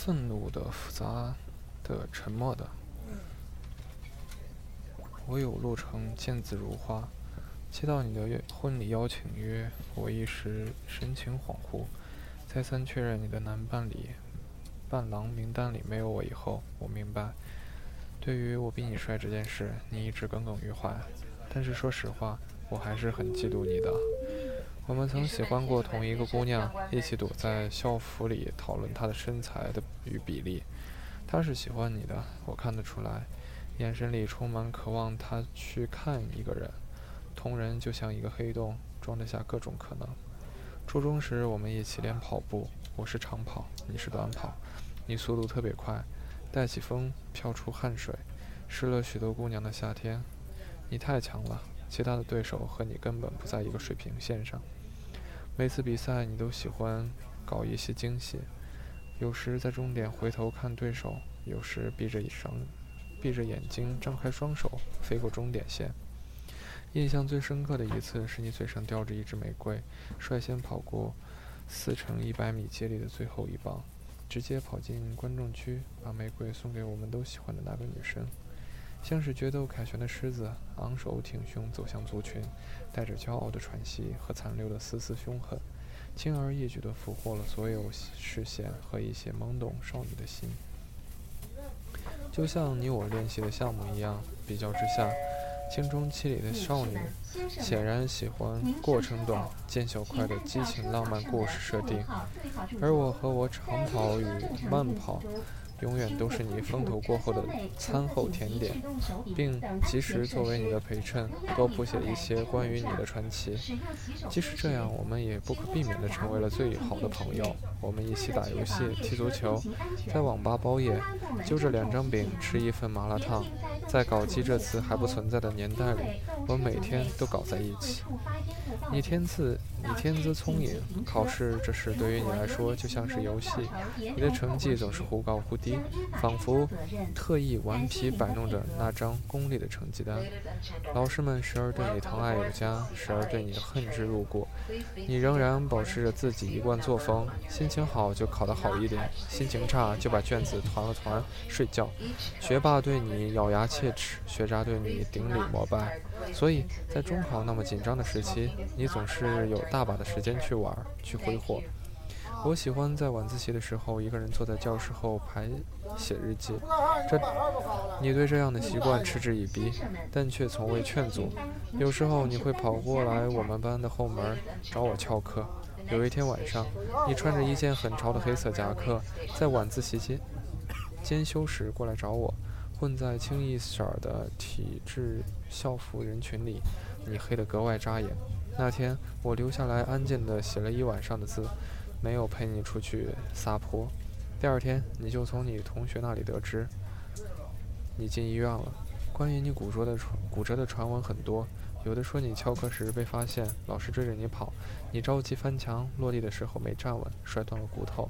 愤怒的、复杂的、沉默的。我有路程，见字如花。接到你的婚礼邀请约，我一时神情恍惚。再三确认你的男伴里伴郎名单里没有我以后，我明白，对于我比你帅这件事，你一直耿耿于怀。但是说实话，我还是很嫉妒你的。我们曾喜欢过同一个姑娘，一起躲在校服里讨论她的身材的与比例。她是喜欢你的，我看得出来，眼神里充满渴望。她去看一个人。同人就像一个黑洞，装得下各种可能。初中时，我们一起练跑步，我是长跑，你是短跑。你速度特别快，带起风飘出汗水，湿了许多姑娘的夏天。你太强了，其他的对手和你根本不在一个水平线上。每次比赛，你都喜欢搞一些惊喜，有时在终点回头看对手，有时闭着双闭着眼睛张开双手飞过终点线。印象最深刻的一次是你嘴上叼着一支玫瑰，率先跑过四乘一百米接力的最后一棒，直接跑进观众区，把玫瑰送给我们都喜欢的那个女生，像是决斗凯旋的狮子，昂首挺胸走向族群，带着骄傲的喘息和残留的丝丝凶狠，轻而易举地俘获了所有视线和一些懵懂少女的心，就像你我练习的项目一样，比较之下。青春期里的少女显然喜欢过程短、见效快的激情浪漫故事设定，而我和我长跑与慢跑。永远都是你风头过后的餐后甜点，并及时作为你的陪衬，多谱写一些关于你的传奇。即使这样，我们也不可避免地成为了最好的朋友。我们一起打游戏、踢足球，在网吧包夜，就着两张饼吃一份麻辣烫。在搞基这词还不存在的年代里，我每天都搞在一起。你天资，你天资聪颖，考试这事对于你来说就像是游戏，你的成绩总是忽高忽低。仿佛特意顽皮摆弄着那张功利的成绩单，老师们时而对你疼爱有加，时而对你恨之入骨，你仍然保持着自己一贯作风，心情好就考得好一点，心情差就把卷子团了团睡觉。学霸对你咬牙切切齿，学渣对你顶礼膜拜。所以在中考那么紧张的时期，你总是有大把的时间去玩，去挥霍。我喜欢在晚自习的时候一个人坐在教室后排写日记。这，你对这样的习惯嗤之以鼻，但却从未劝阻。有时候你会跑过来我们班的后门找我翘课。有一天晚上，你穿着一件很潮的黑色夹克，在晚自习间兼修时过来找我，混在清一色的体制校服人群里，你黑得格外扎眼。那天我留下来安静地写了一晚上的字。没有陪你出去撒泼，第二天你就从你同学那里得知，你进医院了。关于你骨折的传骨折的传闻很多，有的说你翘课时被发现，老师追着你跑，你着急翻墙，落地的时候没站稳，摔断了骨头；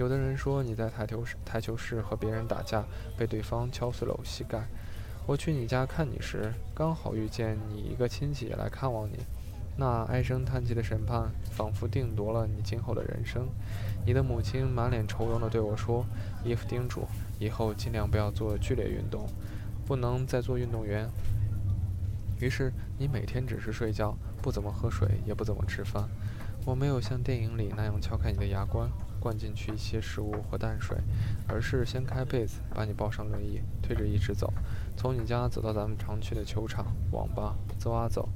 有的人说你在台球室台球室和别人打架，被对方敲碎了膝盖。我去你家看你时，刚好遇见你一个亲戚来看望你。那唉声叹气的审判，仿佛定夺了你今后的人生。你的母亲满脸愁容地对我说：“伊夫叮嘱，以后尽量不要做剧烈运动，不能再做运动员。”于是你每天只是睡觉，不怎么喝水，也不怎么吃饭。我没有像电影里那样敲开你的牙关，灌进去一些食物或淡水，而是掀开被子，把你抱上轮椅，推着一直走，从你家走到咱们常去的球场、网吧，走啊走。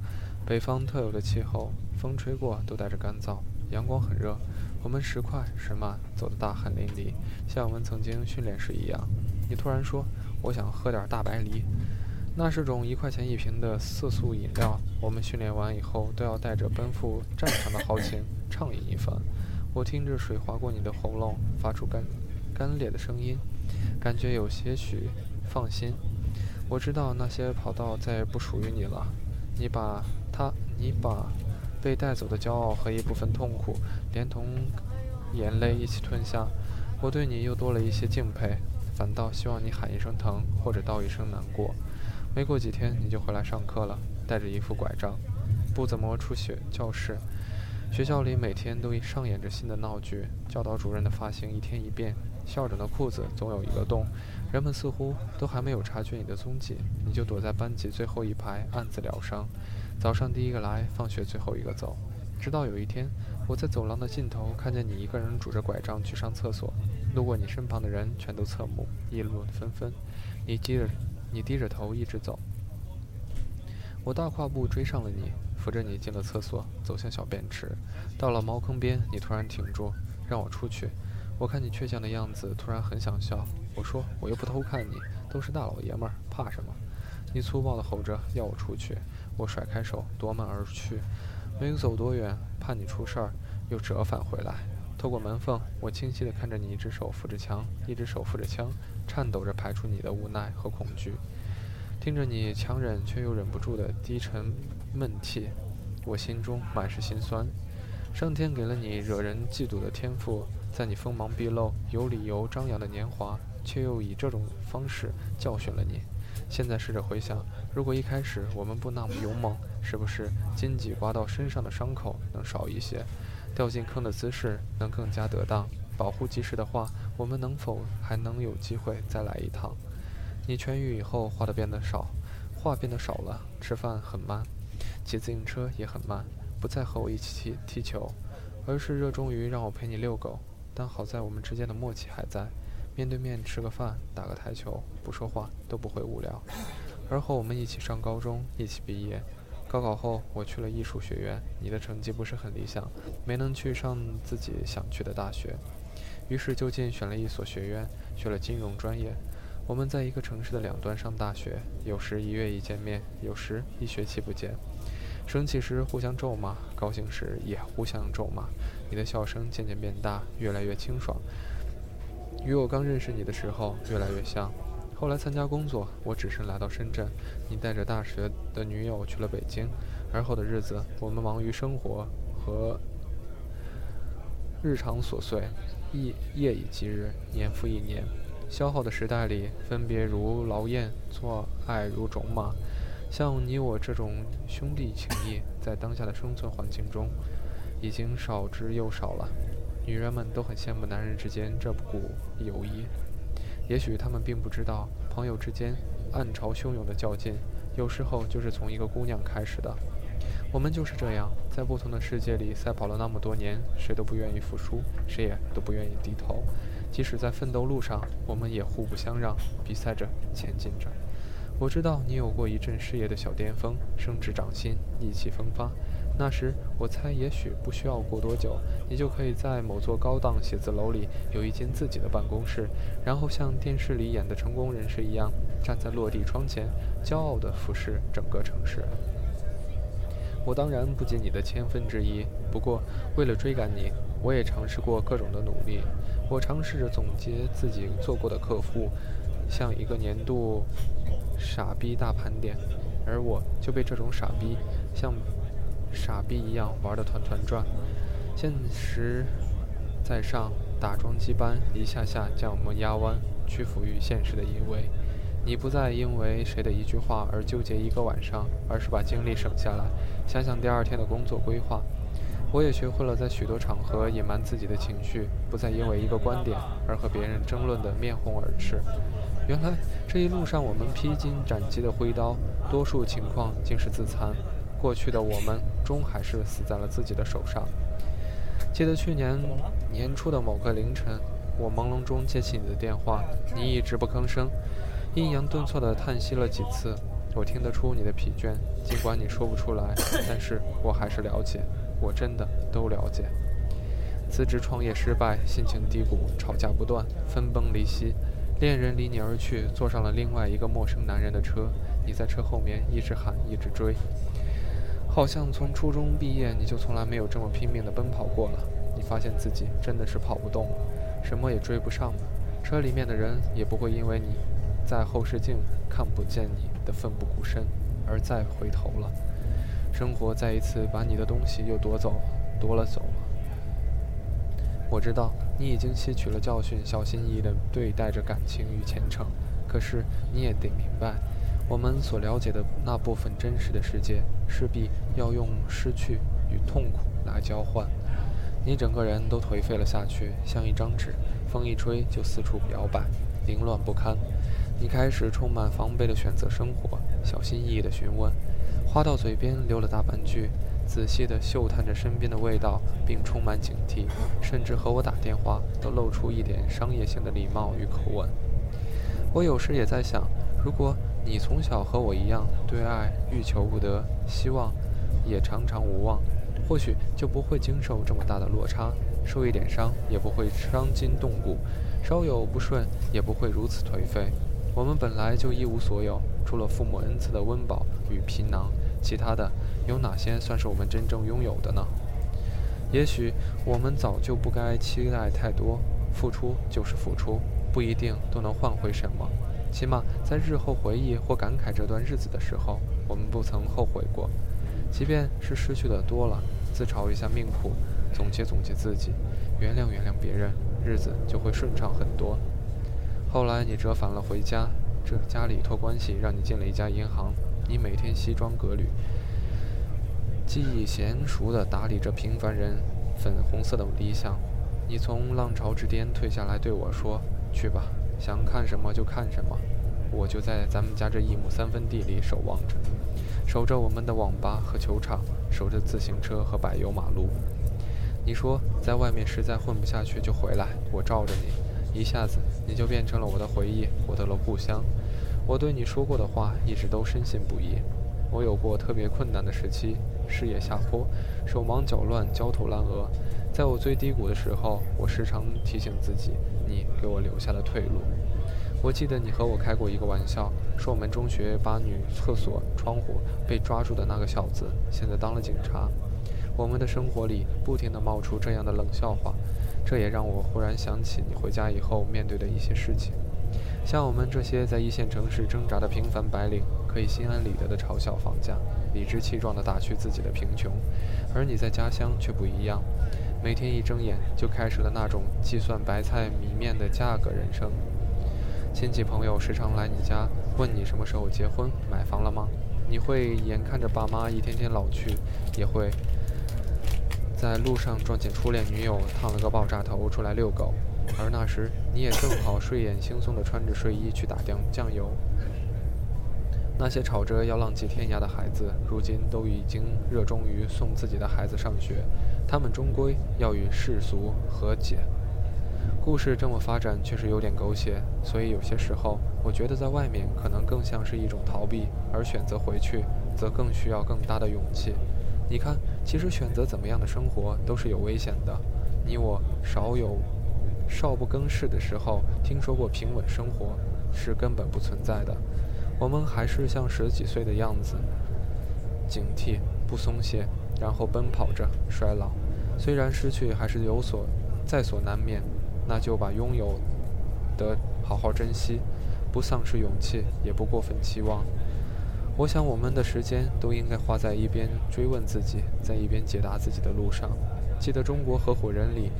北方特有的气候，风吹过都带着干燥，阳光很热。我们时快时慢，走得大汗淋漓，像我们曾经训练时一样。你突然说：“我想喝点大白梨。”那是种一块钱一瓶的色素饮料。我们训练完以后都要带着奔赴战场的豪情畅饮一番。我听着水划过你的喉咙，发出干干裂的声音，感觉有些许放心。我知道那些跑道再也不属于你了。你把。他，你把被带走的骄傲和一部分痛苦，连同眼泪一起吞下。我对你又多了一些敬佩，反倒希望你喊一声疼，或者道一声难过。没过几天，你就回来上课了，带着一副拐杖，不怎么出学教室。学校里每天都上演着新的闹剧，教导主任的发型一天一变，校长的裤子总有一个洞，人们似乎都还没有察觉你的踪迹，你就躲在班级最后一排暗自疗伤。早上第一个来，放学最后一个走。直到有一天，我在走廊的尽头看见你一个人拄着拐杖去上厕所，路过你身旁的人全都侧目，议论纷纷。你低着，你低着头一直走。我大跨步追上了你，扶着你进了厕所，走向小便池。到了茅坑边，你突然停住，让我出去。我看你倔强的样子，突然很想笑。我说：“我又不偷看你，都是大老爷们儿，怕什么？”你粗暴地吼着要我出去，我甩开手，夺门而去。没有走多远，怕你出事儿，又折返回来。透过门缝，我清晰地看着你一只手扶着墙，一只手扶着枪，颤抖着排出你的无奈和恐惧。听着你强忍却又忍不住的低沉闷气，我心中满是心酸。上天给了你惹人嫉妒的天赋，在你锋芒毕露、有理由张扬的年华，却又以这种方式教训了你。现在试着回想，如果一开始我们不那么勇猛，是不是荆棘刮到身上的伤口能少一些，掉进坑的姿势能更加得当？保护及时的话，我们能否还能有机会再来一趟？你痊愈以后，话的变得少，话变得少了。吃饭很慢，骑自行车也很慢，不再和我一起踢踢球，而是热衷于让我陪你遛狗。但好在我们之间的默契还在，面对面吃个饭，打个台球，不说话都不会无聊。而后我们一起上高中，一起毕业。高考后，我去了艺术学院，你的成绩不是很理想，没能去上自己想去的大学，于是就近选了一所学院，学了金融专业。我们在一个城市的两端上大学，有时一月一见面，有时一学期不见。生气时互相咒骂，高兴时也互相咒骂。你的笑声渐渐变大，越来越清爽，与我刚认识你的时候越来越像。后来参加工作，我只身来到深圳，你带着大学的女友去了北京。而后的日子，我们忙于生活和日常琐碎，一夜以继日，年复一年。消耗的时代里，分别如劳燕，做爱如种马。像你我这种兄弟情谊，在当下的生存环境中，已经少之又少了。女人们都很羡慕男人之间这股友谊，也许他们并不知道，朋友之间暗潮汹涌的较劲，有时候就是从一个姑娘开始的。我们就是这样，在不同的世界里赛跑了那么多年，谁都不愿意服输，谁也都不愿意低头。即使在奋斗路上，我们也互不相让，比赛着前进着。我知道你有过一阵事业的小巅峰，升职涨薪，意气风发。那时，我猜也许不需要过多久，你就可以在某座高档写字楼里有一间自己的办公室，然后像电视里演的成功人士一样，站在落地窗前，骄傲地俯视整个城市。我当然不及你的千分之一，不过为了追赶你，我也尝试过各种的努力。我尝试着总结自己做过的客户，像一个年度傻逼大盘点，而我就被这种傻逼像傻逼一样玩得团团转。现实在上，打桩机般一下下将我们压弯，屈服于现实的淫威。你不再因为谁的一句话而纠结一个晚上，而是把精力省下来，想想第二天的工作规划。我也学会了在许多场合隐瞒自己的情绪，不再因为一个观点而和别人争论得面红耳赤。原来这一路上我们披荆斩棘的挥刀，多数情况竟是自残。过去的我们终还是死在了自己的手上。记得去年年初的某个凌晨，我朦胧中接起你的电话，你一直不吭声，阴阳顿挫地叹息了几次。我听得出你的疲倦，尽管你说不出来，但是我还是了解。我真的都了解。辞职创业失败，心情低谷，吵架不断，分崩离析，恋人离你而去，坐上了另外一个陌生男人的车。你在车后面一直喊，一直追，好像从初中毕业你就从来没有这么拼命地奔跑过了。你发现自己真的是跑不动了，什么也追不上了。车里面的人也不会因为你在后视镜看不见你的奋不顾身而再回头了。生活再一次把你的东西又夺走，夺了走了。我知道你已经吸取了教训，小心翼翼地对待着感情与前程。可是你也得明白，我们所了解的那部分真实的世界，势必要用失去与痛苦来交换。你整个人都颓废了下去，像一张纸，风一吹就四处摇摆，凌乱不堪。你开始充满防备地选择生活，小心翼翼地询问，话到嘴边留了大半句，仔细地嗅探着身边的味道，并充满警惕，甚至和我打电话都露出一点商业性的礼貌与口吻。我有时也在想，如果你从小和我一样对爱欲求不得，希望也常常无望。或许就不会经受这么大的落差，受一点伤也不会伤筋动骨，稍有不顺也不会如此颓废。我们本来就一无所有，除了父母恩赐的温饱与皮囊，其他的有哪些算是我们真正拥有的呢？也许我们早就不该期待太多，付出就是付出，不一定都能换回什么。起码在日后回忆或感慨这段日子的时候，我们不曾后悔过。即便是失去的多了，自嘲一下命苦，总结总结自己，原谅原谅别人，日子就会顺畅很多。后来你折返了回家，这家里托关系让你进了一家银行，你每天西装革履，技艺娴熟地打理着平凡人粉红色的理想。你从浪潮之巅退下来对我说：“去吧，想看什么就看什么。”我就在咱们家这一亩三分地里守望着。守着我们的网吧和球场，守着自行车和柏油马路。你说在外面实在混不下去就回来，我罩着你，一下子你就变成了我的回忆，我的了故乡。我对你说过的话一直都深信不疑。我有过特别困难的时期，事业下坡，手忙脚乱，焦头烂额。在我最低谷的时候，我时常提醒自己，你给我留下了退路。我记得你和我开过一个玩笑，说我们中学把女厕所窗户被抓住的那个小子，现在当了警察。我们的生活里不停地冒出这样的冷笑话，这也让我忽然想起你回家以后面对的一些事情。像我们这些在一线城市挣扎的平凡白领，可以心安理得地嘲笑房价，理直气壮地打趣自己的贫穷，而你在家乡却不一样，每天一睁眼就开始了那种计算白菜米面的价格人生。亲戚朋友时常来你家，问你什么时候结婚、买房了吗？你会眼看着爸妈一天天老去，也会在路上撞见初恋女友烫了个爆炸头出来遛狗，而那时你也正好睡眼惺忪地穿着睡衣去打酱酱油。那些吵着要浪迹天涯的孩子，如今都已经热衷于送自己的孩子上学，他们终归要与世俗和解。故事这么发展确实有点狗血，所以有些时候我觉得在外面可能更像是一种逃避，而选择回去则更需要更大的勇气。你看，其实选择怎么样的生活都是有危险的。你我少有少不更事的时候听说过平稳生活是根本不存在的。我们还是像十几岁的样子，警惕不松懈，然后奔跑着衰老。虽然失去还是有所在所难免。那就把拥有的好好珍惜，不丧失勇气，也不过分期望。我想，我们的时间都应该花在一边追问自己，在一边解答自己的路上。记得《中国合伙人》里，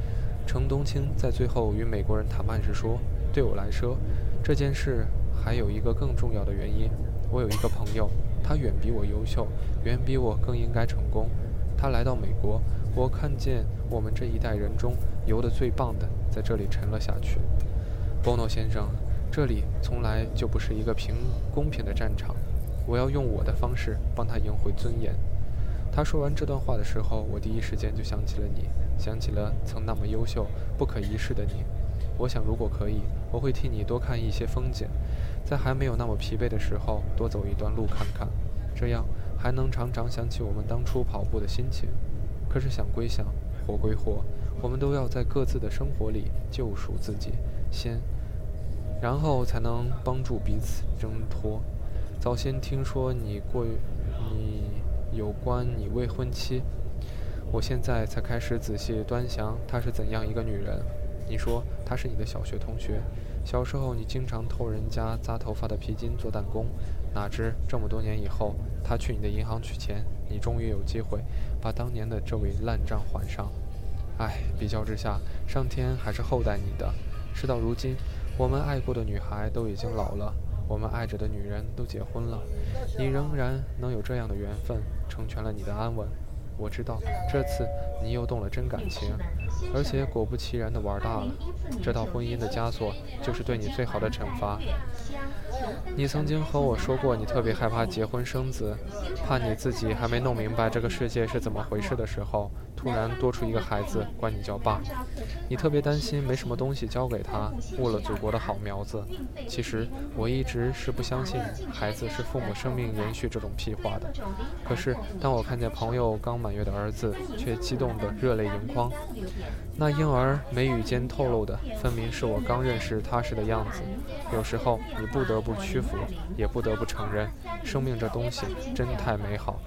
程东青在最后与美国人谈判时说：“对我来说，这件事还有一个更重要的原因。我有一个朋友，他远比我优秀，远比我更应该成功。他来到美国。”我看见我们这一代人中游得最棒的，在这里沉了下去。波诺先生，这里从来就不是一个平公平的战场。我要用我的方式帮他赢回尊严。他说完这段话的时候，我第一时间就想起了你，想起了曾那么优秀、不可一世的你。我想，如果可以，我会替你多看一些风景，在还没有那么疲惫的时候，多走一段路看看，这样还能常常想起我们当初跑步的心情。可是想归想，活归活，我们都要在各自的生活里救赎自己，先，然后才能帮助彼此挣脱。早先听说你过，你有关你未婚妻，我现在才开始仔细端详她是怎样一个女人。你说她是你的小学同学，小时候你经常偷人家扎头发的皮筋做弹弓，哪知这么多年以后，她去你的银行取钱。你终于有机会把当年的这位烂账还上，唉，比较之下，上天还是厚待你的。事到如今，我们爱过的女孩都已经老了，我们爱着的女人都结婚了，你仍然能有这样的缘分，成全了你的安稳。我知道这次你又动了真感情，而且果不其然的玩大了。这套婚姻的枷锁就是对你最好的惩罚。你曾经和我说过，你特别害怕结婚生子，怕你自己还没弄明白这个世界是怎么回事的时候，突然多出一个孩子管你叫爸。你特别担心没什么东西教给他，误了祖国的好苗子。其实我一直是不相信孩子是父母生命延续这种屁话的。可是当我看见朋友刚满月的儿子，却激动得热泪盈眶。那婴儿眉宇间透露的，分明是我刚认识他时的样子。有时候你不得不屈服，也不得不承认，生命这东西真太美好。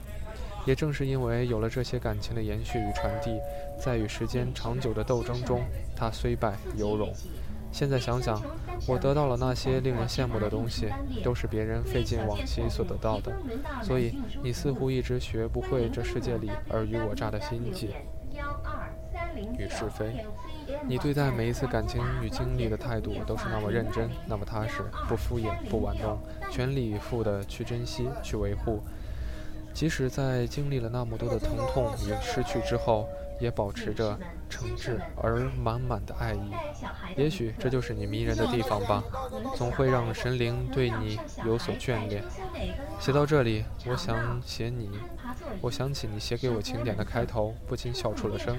也正是因为有了这些感情的延续与传递，在与时间长久的斗争中，它虽败犹荣。现在想想，我得到了那些令人羡慕的东西，都是别人费尽往昔所得到的。所以你似乎一直学不会这世界里尔虞我诈的心计。与是非，你对待每一次感情与经历的态度都是那么认真，那么踏实，不敷衍，不玩弄，全力以赴地去珍惜，去维护。即使在经历了那么多的疼痛与失去之后，也保持着诚挚而满满的爱意。也许这就是你迷人的地方吧，总会让神灵对你有所眷恋。写到这里，我想写你。我想起你写给我请柬的开头，不禁笑出了声。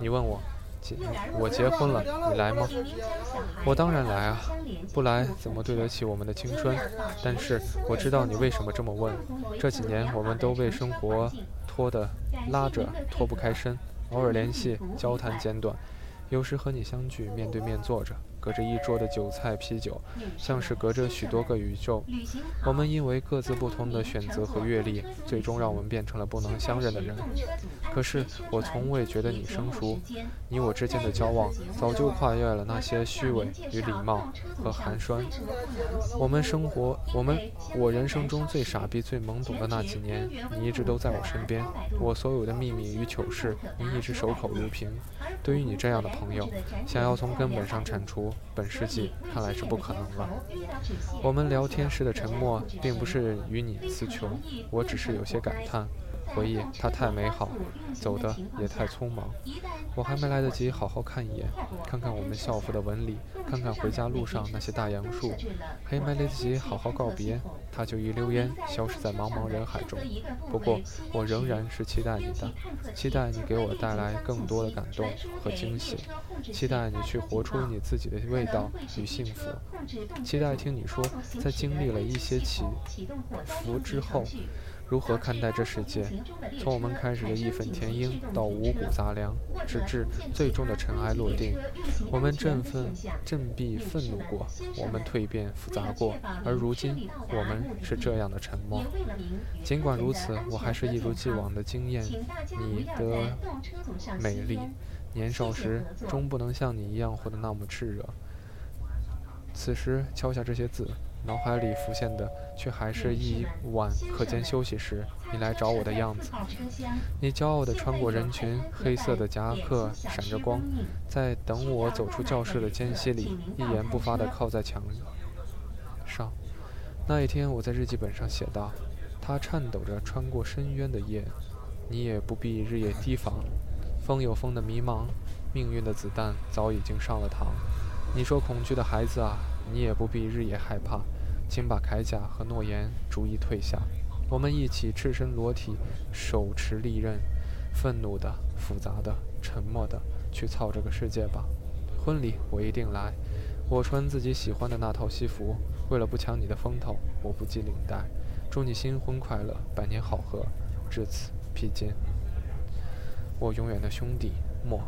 你问我，结我结婚了，你来吗？我当然来啊，不来怎么对得起我们的青春？但是我知道你为什么这么问。这几年我们都被生活拖的拉着脱不开身，偶尔联系，交谈简短，有时和你相聚，面对面坐着。隔着一桌的酒菜啤酒，像是隔着许多个宇宙。我们因为各自不同的选择和阅历，最终让我们变成了不能相认的人。可是我从未觉得你生疏，你我之间的交往早就跨越了那些虚伪与礼貌和寒酸。我们生活，我们我人生中最傻逼、最懵懂的那几年，你一直都在我身边。我所有的秘密与糗事，你一直守口如瓶。对于你这样的朋友，想要从根本上铲除。本世纪看来是不可能了。我们聊天时的沉默，并不是与你词穷，我只是有些感叹。回忆它太美好，走的也太匆忙。我还没来得及好好看一眼，看看我们校服的纹理，看看回家路上那些大杨树，还没来得及好好告别，它就一溜烟消失在茫茫人海中。不过，我仍然是期待你的，期待你给我带来更多的感动和惊喜，期待你去活出你自己的味道与幸福，期待听你说，在经历了一些起伏之后。如何看待这世界？从我们开始的义愤填膺，到五谷杂粮，直至最终的尘埃落定。我们振奋、振臂、愤怒过，我们蜕变、复杂过，而如今，我们是这样的沉默。尽管如此，我还是一如既往的惊艳你的美丽。年少时，终不能像你一样活得那么炽热。此时，敲下这些字。脑海里浮现的，却还是一晚课间休息时你来找我的样子。你骄傲地穿过人群，黑色的夹克闪着光，在等我走出教室的间隙里，一言不发地靠在墙上。那一天，我在日记本上写道：“他颤抖着穿过深渊的夜，你也不必日夜提防。风有风的迷茫，命运的子弹早已经上了膛。你说恐惧的孩子啊。”你也不必日夜害怕，请把铠甲和诺言逐一退下。我们一起赤身裸体，手持利刃，愤怒的、复杂的、沉默的，去操这个世界吧。婚礼我一定来，我穿自己喜欢的那套西服。为了不抢你的风头，我不系领带。祝你新婚快乐，百年好合。至此，披肩。我永远的兄弟，莫。